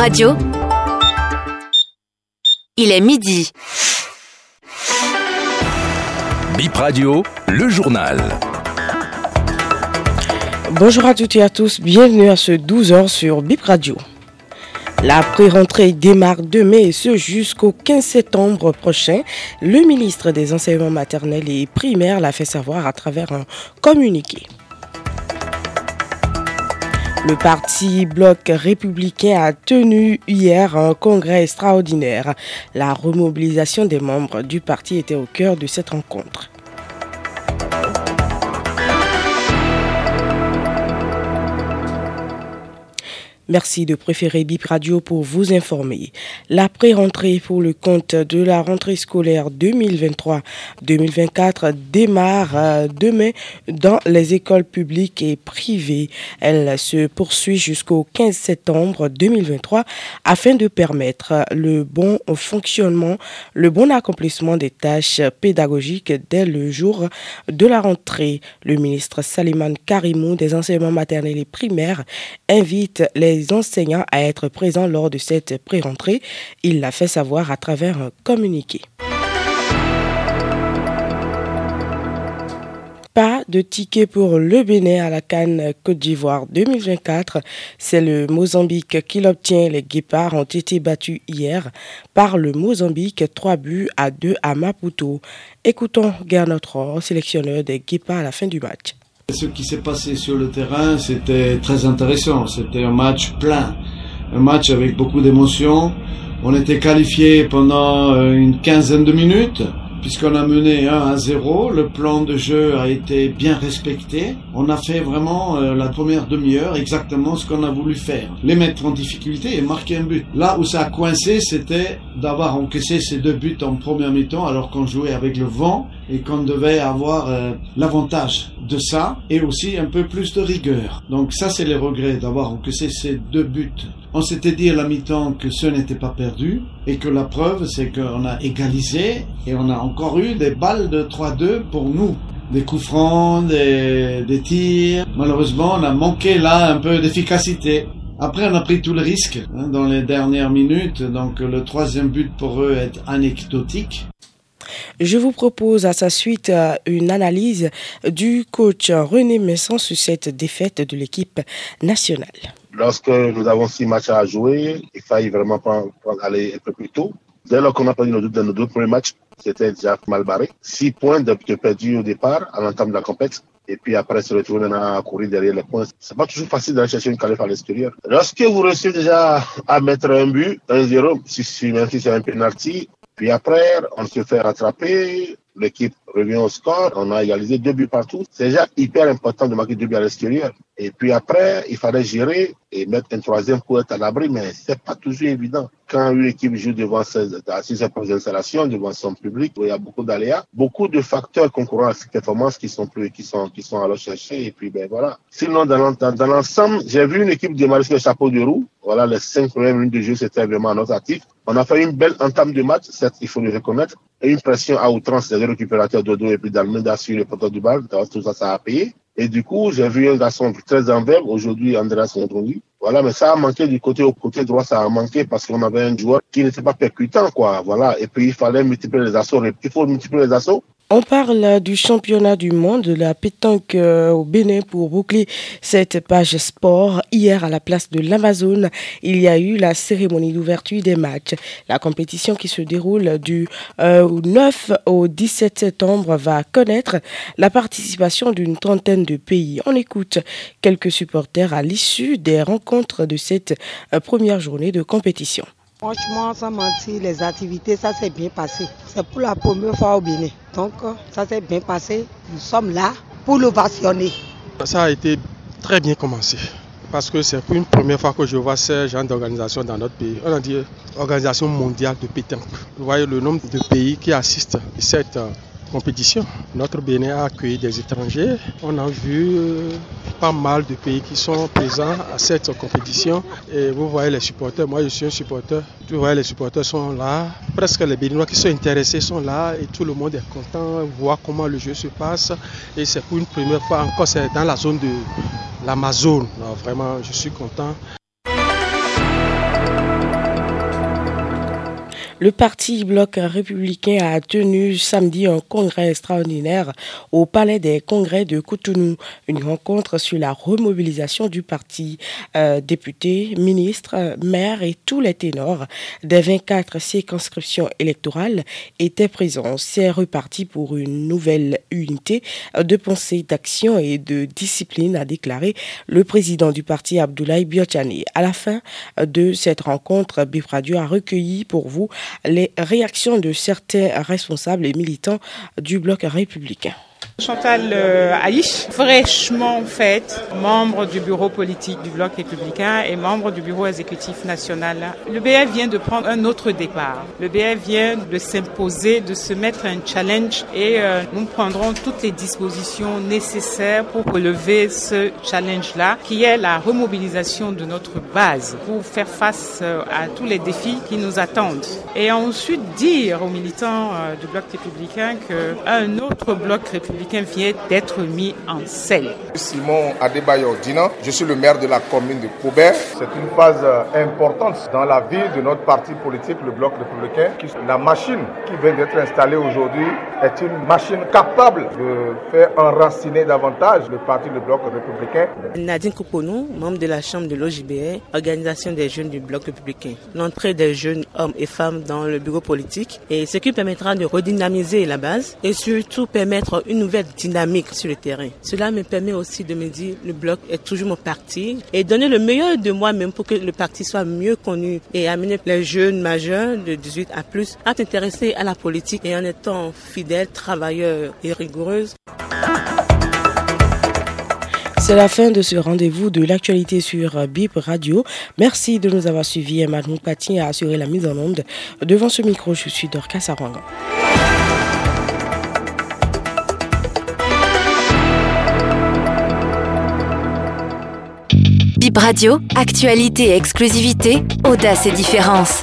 Radio. Il est midi. Bip Radio, le journal. Bonjour à toutes et à tous, bienvenue à ce 12h sur Bip Radio. La pré-rentrée démarre demain et ce jusqu'au 15 septembre prochain. Le ministre des Enseignements maternels et primaires l'a fait savoir à travers un communiqué. Le parti Bloc républicain a tenu hier un congrès extraordinaire. La remobilisation des membres du parti était au cœur de cette rencontre. Merci de préférer Bip Radio pour vous informer. La pré-rentrée pour le compte de la rentrée scolaire 2023-2024 démarre euh, demain dans les écoles publiques et privées. Elle se poursuit jusqu'au 15 septembre 2023 afin de permettre le bon fonctionnement, le bon accomplissement des tâches pédagogiques dès le jour de la rentrée. Le ministre Saliman Karimou des enseignements maternels et primaires invite les enseignants à être présents lors de cette pré-rentrée. Il l'a fait savoir à travers un communiqué. Pas de ticket pour le Bénin à la Cannes Côte d'Ivoire 2024. C'est le Mozambique qui l'obtient. Les Guépards ont été battus hier par le Mozambique 3 buts à 2 à Maputo. Écoutons Gernot sélectionneur des Guépards à la fin du match. Ce qui s'est passé sur le terrain, c'était très intéressant. C'était un match plein, un match avec beaucoup d'émotions. On était qualifié pendant euh, une quinzaine de minutes puisqu'on a mené 1 à 0. Le plan de jeu a été bien respecté. On a fait vraiment euh, la première demi-heure exactement ce qu'on a voulu faire. Les mettre en difficulté et marquer un but. Là où ça a coincé, c'était d'avoir encaissé ces deux buts en première mi-temps alors qu'on jouait avec le vent et qu'on devait avoir euh, l'avantage de ça et aussi un peu plus de rigueur. Donc ça, c'est les regrets d'avoir encaissé ces deux buts on s'était dit à la mi-temps que ce n'était pas perdu et que la preuve c'est qu'on a égalisé et on a encore eu des balles de 3-2 pour nous. Des coups francs, des, des tirs. Malheureusement, on a manqué là un peu d'efficacité. Après, on a pris tout le risque hein, dans les dernières minutes, donc le troisième but pour eux est anecdotique. Je vous propose à sa suite euh, une analyse du coach René Messon sur cette défaite de l'équipe nationale. Lorsque nous avons six matchs à jouer, il fallait vraiment pas, aller un peu plus tôt. Dès lors qu'on a perdu nos deux, premiers matchs, c'était déjà mal barré. Six points de, de perdu au départ, à l'entame de la compétition et puis après se retrouver maintenant à courir derrière les points. C'est pas toujours facile d'aller chercher une qualif à l'extérieur. Lorsque vous réussissez déjà à mettre un but, un 0 si, si, même si c'est un penalty, puis après, on se fait rattraper, l'équipe revient au score, on a égalisé deux buts partout. C'est déjà hyper important de marquer deux buts à l'extérieur. Et puis après, il fallait gérer et mettre un troisième pour être à l'abri, mais c'est pas toujours évident. Quand une équipe joue devant ses, ses propres installations, devant son public, il y a beaucoup d'aléas, beaucoup de facteurs concourant à cette performance qui sont plus, qui sont, qui sont à chercher. Et puis, ben voilà. Sinon, dans, dans, l'ensemble, j'ai vu une équipe démarrer sur le chapeau de roue. Voilà, les cinq premières minutes de jeu, c'était vraiment notre actif. On a fait une belle entame de match, il faut le reconnaître, et une pression à outrance des récupérateurs Dodo et puis d'Almeida sur le poteau du bal. Tout ça, ça a payé. Et du coup, j'ai vu un garçon très en verbe, aujourd'hui Andreas Mondroni. Voilà, mais ça a manqué du côté au côté droit, ça a manqué parce qu'on avait un joueur qui n'était pas percutant, quoi. Voilà. Et puis, il fallait multiplier les assauts. Il faut multiplier les assauts on parle du championnat du monde de la pétanque euh, au Bénin pour boucler cette page sport. Hier, à la place de l'Amazon, il y a eu la cérémonie d'ouverture des matchs. La compétition qui se déroule du 9 euh, au 17 septembre va connaître la participation d'une trentaine de pays. On écoute quelques supporters à l'issue des rencontres de cette euh, première journée de compétition. Franchement, sans mentir, les activités, ça s'est bien passé. C'est pour la première fois au Bénin. Donc, ça s'est bien passé. Nous sommes là pour l'ovationner. Ça a été très bien commencé. Parce que c'est pour une première fois que je vois ce genre d'organisation dans notre pays. On a dit Organisation mondiale de pétanque. Vous voyez le nombre de pays qui assistent à cette compétition. Notre Bénin a accueilli des étrangers. On a vu euh, pas mal de pays qui sont présents à cette compétition. Et vous voyez les supporters, moi je suis un supporter. Vous voyez les supporters sont là. Presque les Béninois qui sont intéressés sont là et tout le monde est content, voir comment le jeu se passe. Et c'est pour une première fois encore, c'est dans la zone de l'Amazone. Vraiment, je suis content. Le parti Bloc républicain a tenu samedi un congrès extraordinaire au Palais des Congrès de Cotonou. Une rencontre sur la remobilisation du parti. Euh, députés, ministres, maires et tous les ténors des 24 circonscriptions électorales étaient présents. C'est reparti pour une nouvelle unité de pensée, d'action et de discipline, a déclaré le président du parti Abdoulaye Biochani. À la fin de cette rencontre, Bif Radio a recueilli pour vous les réactions de certains responsables et militants du bloc républicain. Chantal euh, Aïch, fraîchement faite, membre du bureau politique du Bloc républicain et membre du bureau exécutif national. Le BF vient de prendre un autre départ. Le BF vient de s'imposer, de se mettre un challenge et euh, nous prendrons toutes les dispositions nécessaires pour relever ce challenge-là, qui est la remobilisation de notre base pour faire face euh, à tous les défis qui nous attendent. Et ensuite dire aux militants du Bloc républicain qu'un autre Bloc républicain vient d'être mis en scène. Simon Adebayo Dina, je suis le maire de la commune de Coubert. C'est une phase euh, importante dans la vie de notre parti politique, le Bloc républicain. La machine qui vient d'être installée aujourd'hui est une machine capable de faire enraciner davantage le parti, le Bloc républicain. Nadine Koukonou, membre de la Chambre de l'OJBR, organisation des jeunes du Bloc républicain. L'entrée des jeunes hommes et femmes dans le bureau politique et ce qui permettra de redynamiser la base et surtout permettre une nouvelle dynamique sur le terrain. Cela me permet aussi de me dire le bloc est toujours mon parti et donner le meilleur de moi-même pour que le parti soit mieux connu et amener les jeunes majeurs de 18 à plus à s'intéresser à la politique et en étant fidèles, travailleurs et rigoureuses. C'est la fin de ce rendez-vous de l'actualité sur BIP Radio. Merci de nous avoir suivis. Emma Patin a assuré la mise en onde. Devant ce micro, je suis Dorcas Sarwanga. Bip Radio, actualité et exclusivité, audace et différence.